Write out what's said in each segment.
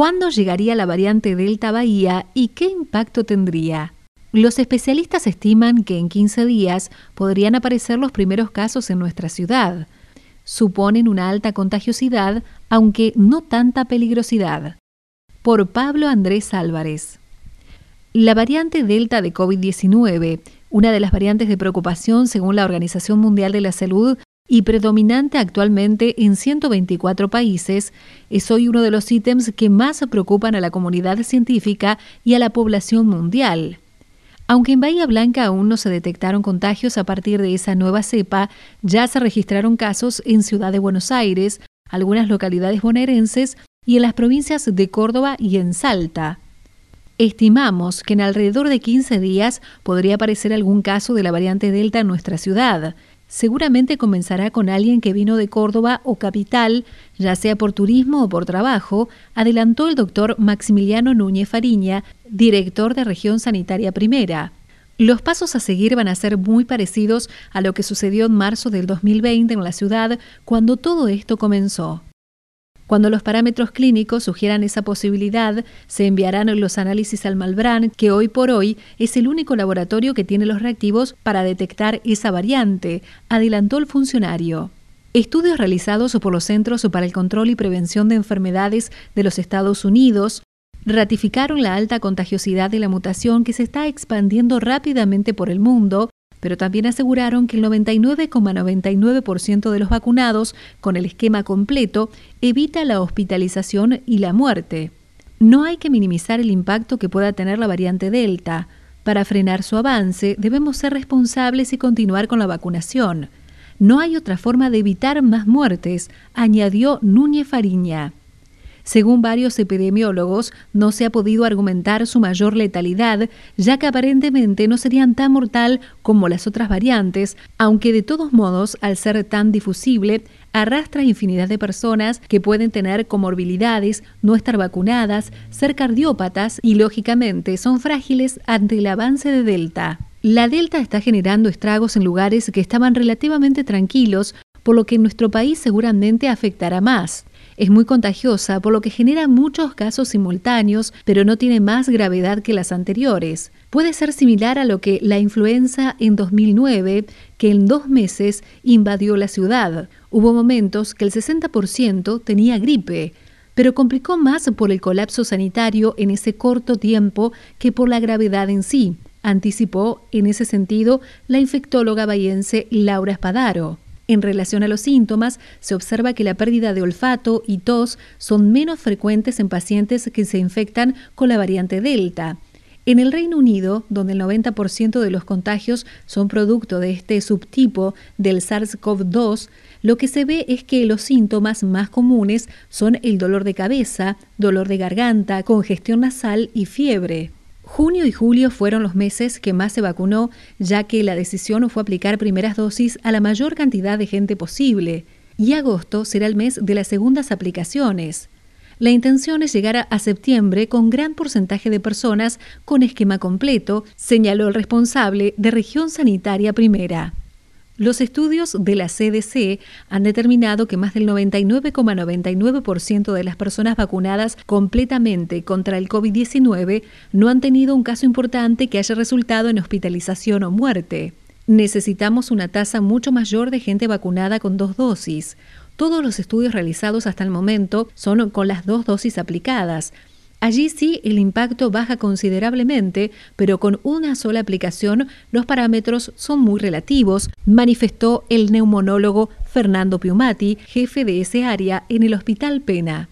¿Cuándo llegaría la variante Delta Bahía y qué impacto tendría? Los especialistas estiman que en 15 días podrían aparecer los primeros casos en nuestra ciudad. Suponen una alta contagiosidad, aunque no tanta peligrosidad. Por Pablo Andrés Álvarez. La variante Delta de COVID-19, una de las variantes de preocupación según la Organización Mundial de la Salud, y predominante actualmente en 124 países, es hoy uno de los ítems que más preocupan a la comunidad científica y a la población mundial. Aunque en Bahía Blanca aún no se detectaron contagios a partir de esa nueva cepa, ya se registraron casos en Ciudad de Buenos Aires, algunas localidades bonaerenses y en las provincias de Córdoba y en Salta. Estimamos que en alrededor de 15 días podría aparecer algún caso de la variante Delta en nuestra ciudad. Seguramente comenzará con alguien que vino de Córdoba o capital, ya sea por turismo o por trabajo, adelantó el doctor Maximiliano Núñez Fariña, director de Región Sanitaria Primera. Los pasos a seguir van a ser muy parecidos a lo que sucedió en marzo del 2020 en la ciudad cuando todo esto comenzó. Cuando los parámetros clínicos sugieran esa posibilidad, se enviarán los análisis al Malbrán, que hoy por hoy es el único laboratorio que tiene los reactivos para detectar esa variante, adelantó el funcionario. Estudios realizados por los Centros para el Control y Prevención de Enfermedades de los Estados Unidos ratificaron la alta contagiosidad de la mutación que se está expandiendo rápidamente por el mundo pero también aseguraron que el 99,99% de los vacunados con el esquema completo evita la hospitalización y la muerte. No hay que minimizar el impacto que pueda tener la variante Delta. Para frenar su avance, debemos ser responsables y continuar con la vacunación. No hay otra forma de evitar más muertes, añadió Núñez Fariña. Según varios epidemiólogos, no se ha podido argumentar su mayor letalidad, ya que aparentemente no serían tan mortal como las otras variantes, aunque de todos modos, al ser tan difusible, arrastra infinidad de personas que pueden tener comorbilidades, no estar vacunadas, ser cardiópatas y, lógicamente, son frágiles ante el avance de Delta. La Delta está generando estragos en lugares que estaban relativamente tranquilos, por lo que en nuestro país seguramente afectará más. Es muy contagiosa, por lo que genera muchos casos simultáneos, pero no tiene más gravedad que las anteriores. Puede ser similar a lo que la influenza en 2009, que en dos meses invadió la ciudad. Hubo momentos que el 60% tenía gripe, pero complicó más por el colapso sanitario en ese corto tiempo que por la gravedad en sí, anticipó en ese sentido la infectóloga bahiense Laura Espadaro. En relación a los síntomas, se observa que la pérdida de olfato y tos son menos frecuentes en pacientes que se infectan con la variante Delta. En el Reino Unido, donde el 90% de los contagios son producto de este subtipo del SARS-CoV-2, lo que se ve es que los síntomas más comunes son el dolor de cabeza, dolor de garganta, congestión nasal y fiebre. Junio y julio fueron los meses que más se vacunó, ya que la decisión fue aplicar primeras dosis a la mayor cantidad de gente posible, y agosto será el mes de las segundas aplicaciones. La intención es llegar a septiembre con gran porcentaje de personas con esquema completo, señaló el responsable de región sanitaria primera. Los estudios de la CDC han determinado que más del 99,99% de las personas vacunadas completamente contra el COVID-19 no han tenido un caso importante que haya resultado en hospitalización o muerte. Necesitamos una tasa mucho mayor de gente vacunada con dos dosis. Todos los estudios realizados hasta el momento son con las dos dosis aplicadas, Allí sí el impacto baja considerablemente, pero con una sola aplicación los parámetros son muy relativos, manifestó el neumonólogo Fernando Piumati, jefe de ese área en el Hospital Pena.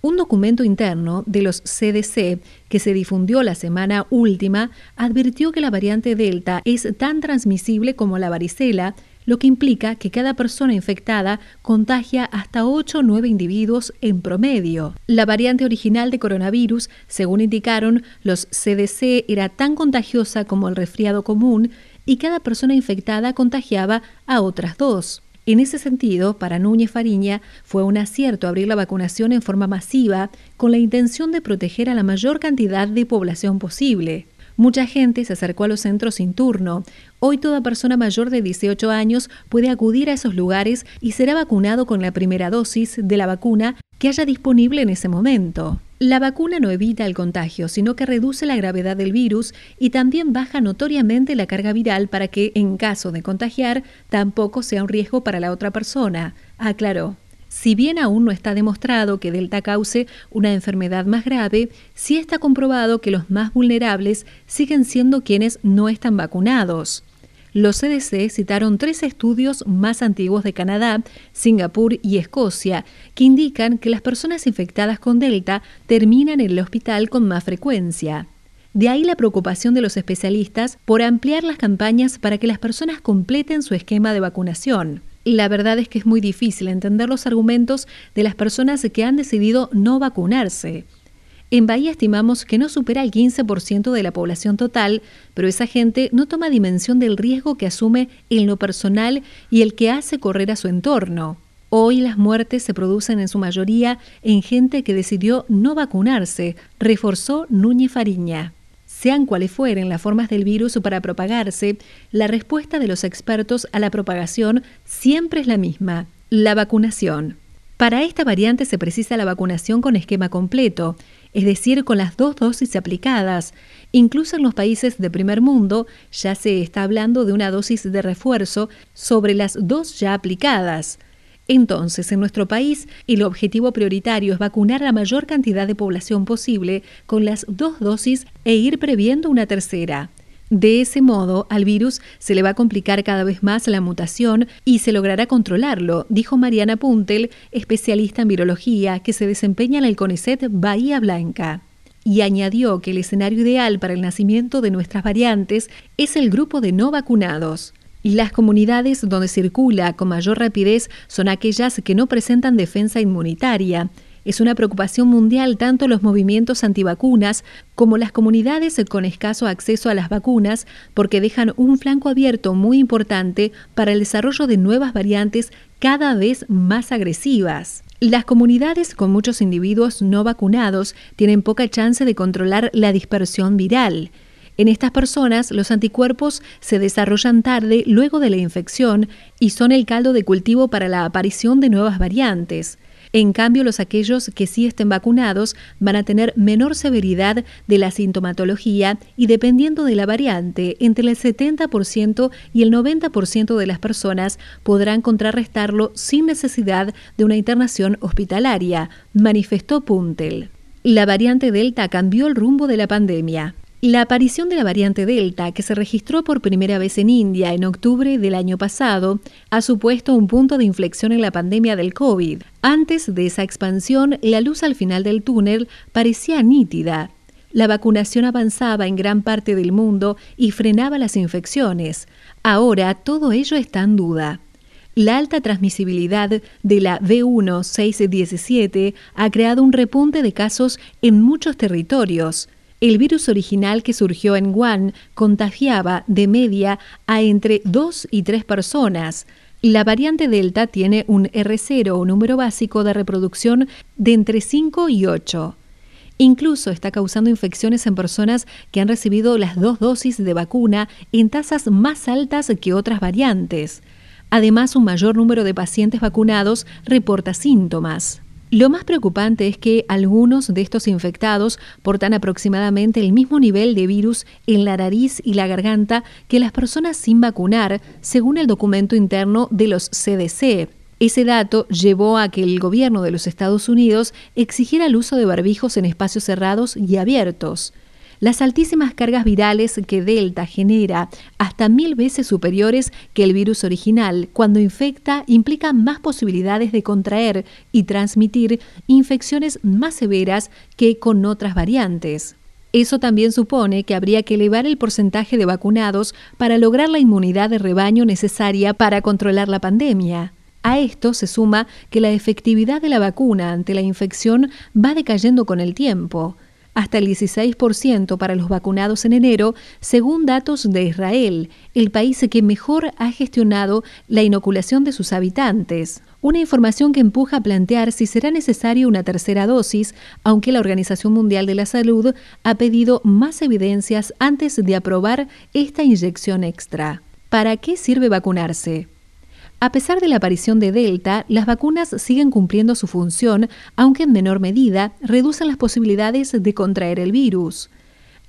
Un documento interno de los CDC que se difundió la semana última advirtió que la variante Delta es tan transmisible como la varicela lo que implica que cada persona infectada contagia hasta 8 o 9 individuos en promedio. La variante original de coronavirus, según indicaron los CDC, era tan contagiosa como el resfriado común y cada persona infectada contagiaba a otras dos. En ese sentido, para Núñez Fariña fue un acierto abrir la vacunación en forma masiva con la intención de proteger a la mayor cantidad de población posible. Mucha gente se acercó a los centros sin turno. Hoy toda persona mayor de 18 años puede acudir a esos lugares y será vacunado con la primera dosis de la vacuna que haya disponible en ese momento. La vacuna no evita el contagio, sino que reduce la gravedad del virus y también baja notoriamente la carga viral para que, en caso de contagiar, tampoco sea un riesgo para la otra persona, aclaró. Si bien aún no está demostrado que Delta cause una enfermedad más grave, sí está comprobado que los más vulnerables siguen siendo quienes no están vacunados. Los CDC citaron tres estudios más antiguos de Canadá, Singapur y Escocia, que indican que las personas infectadas con Delta terminan en el hospital con más frecuencia. De ahí la preocupación de los especialistas por ampliar las campañas para que las personas completen su esquema de vacunación. La verdad es que es muy difícil entender los argumentos de las personas que han decidido no vacunarse. En Bahía estimamos que no supera el 15% de la población total, pero esa gente no toma dimensión del riesgo que asume en lo personal y el que hace correr a su entorno. Hoy las muertes se producen en su mayoría en gente que decidió no vacunarse, reforzó Núñez Fariña. Sean cuales fueren las formas del virus para propagarse, la respuesta de los expertos a la propagación siempre es la misma, la vacunación. Para esta variante se precisa la vacunación con esquema completo, es decir, con las dos dosis aplicadas. Incluso en los países de primer mundo ya se está hablando de una dosis de refuerzo sobre las dos ya aplicadas. Entonces, en nuestro país, el objetivo prioritario es vacunar la mayor cantidad de población posible con las dos dosis e ir previendo una tercera. De ese modo, al virus se le va a complicar cada vez más la mutación y se logrará controlarlo, dijo Mariana Puntel, especialista en virología que se desempeña en el CONICET Bahía Blanca. Y añadió que el escenario ideal para el nacimiento de nuestras variantes es el grupo de no vacunados. Las comunidades donde circula con mayor rapidez son aquellas que no presentan defensa inmunitaria es una preocupación mundial tanto los movimientos antivacunas como las comunidades con escaso acceso a las vacunas porque dejan un flanco abierto muy importante para el desarrollo de nuevas variantes cada vez más agresivas. Las comunidades con muchos individuos no vacunados tienen poca chance de controlar la dispersión viral. En estas personas, los anticuerpos se desarrollan tarde luego de la infección y son el caldo de cultivo para la aparición de nuevas variantes. En cambio, los aquellos que sí estén vacunados van a tener menor severidad de la sintomatología y dependiendo de la variante, entre el 70% y el 90% de las personas podrán contrarrestarlo sin necesidad de una internación hospitalaria, manifestó Puntel. La variante Delta cambió el rumbo de la pandemia. La aparición de la variante Delta, que se registró por primera vez en India en octubre del año pasado, ha supuesto un punto de inflexión en la pandemia del COVID. Antes de esa expansión, la luz al final del túnel parecía nítida. La vacunación avanzaba en gran parte del mundo y frenaba las infecciones. Ahora todo ello está en duda. La alta transmisibilidad de la B1617 ha creado un repunte de casos en muchos territorios. El virus original que surgió en Wuhan contagiaba de media a entre 2 y 3 personas. La variante Delta tiene un R0 o número básico de reproducción de entre 5 y 8. Incluso está causando infecciones en personas que han recibido las dos dosis de vacuna en tasas más altas que otras variantes. Además, un mayor número de pacientes vacunados reporta síntomas. Lo más preocupante es que algunos de estos infectados portan aproximadamente el mismo nivel de virus en la nariz y la garganta que las personas sin vacunar, según el documento interno de los CDC. Ese dato llevó a que el gobierno de los Estados Unidos exigiera el uso de barbijos en espacios cerrados y abiertos. Las altísimas cargas virales que Delta genera, hasta mil veces superiores que el virus original, cuando infecta, implica más posibilidades de contraer y transmitir infecciones más severas que con otras variantes. Eso también supone que habría que elevar el porcentaje de vacunados para lograr la inmunidad de rebaño necesaria para controlar la pandemia. A esto se suma que la efectividad de la vacuna ante la infección va decayendo con el tiempo hasta el 16% para los vacunados en enero, según datos de Israel, el país que mejor ha gestionado la inoculación de sus habitantes. Una información que empuja a plantear si será necesaria una tercera dosis, aunque la Organización Mundial de la Salud ha pedido más evidencias antes de aprobar esta inyección extra. ¿Para qué sirve vacunarse? A pesar de la aparición de Delta, las vacunas siguen cumpliendo su función, aunque en menor medida reducen las posibilidades de contraer el virus.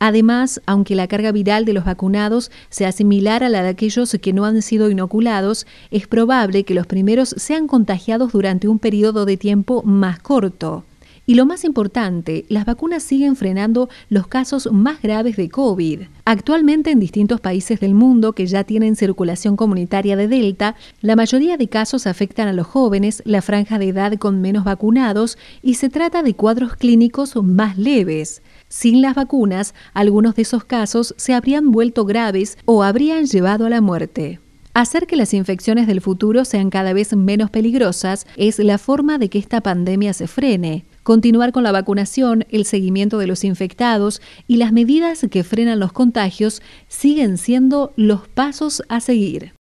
Además, aunque la carga viral de los vacunados sea similar a la de aquellos que no han sido inoculados, es probable que los primeros sean contagiados durante un periodo de tiempo más corto. Y lo más importante, las vacunas siguen frenando los casos más graves de COVID. Actualmente en distintos países del mundo que ya tienen circulación comunitaria de Delta, la mayoría de casos afectan a los jóvenes, la franja de edad con menos vacunados y se trata de cuadros clínicos más leves. Sin las vacunas, algunos de esos casos se habrían vuelto graves o habrían llevado a la muerte. Hacer que las infecciones del futuro sean cada vez menos peligrosas es la forma de que esta pandemia se frene. Continuar con la vacunación, el seguimiento de los infectados y las medidas que frenan los contagios siguen siendo los pasos a seguir.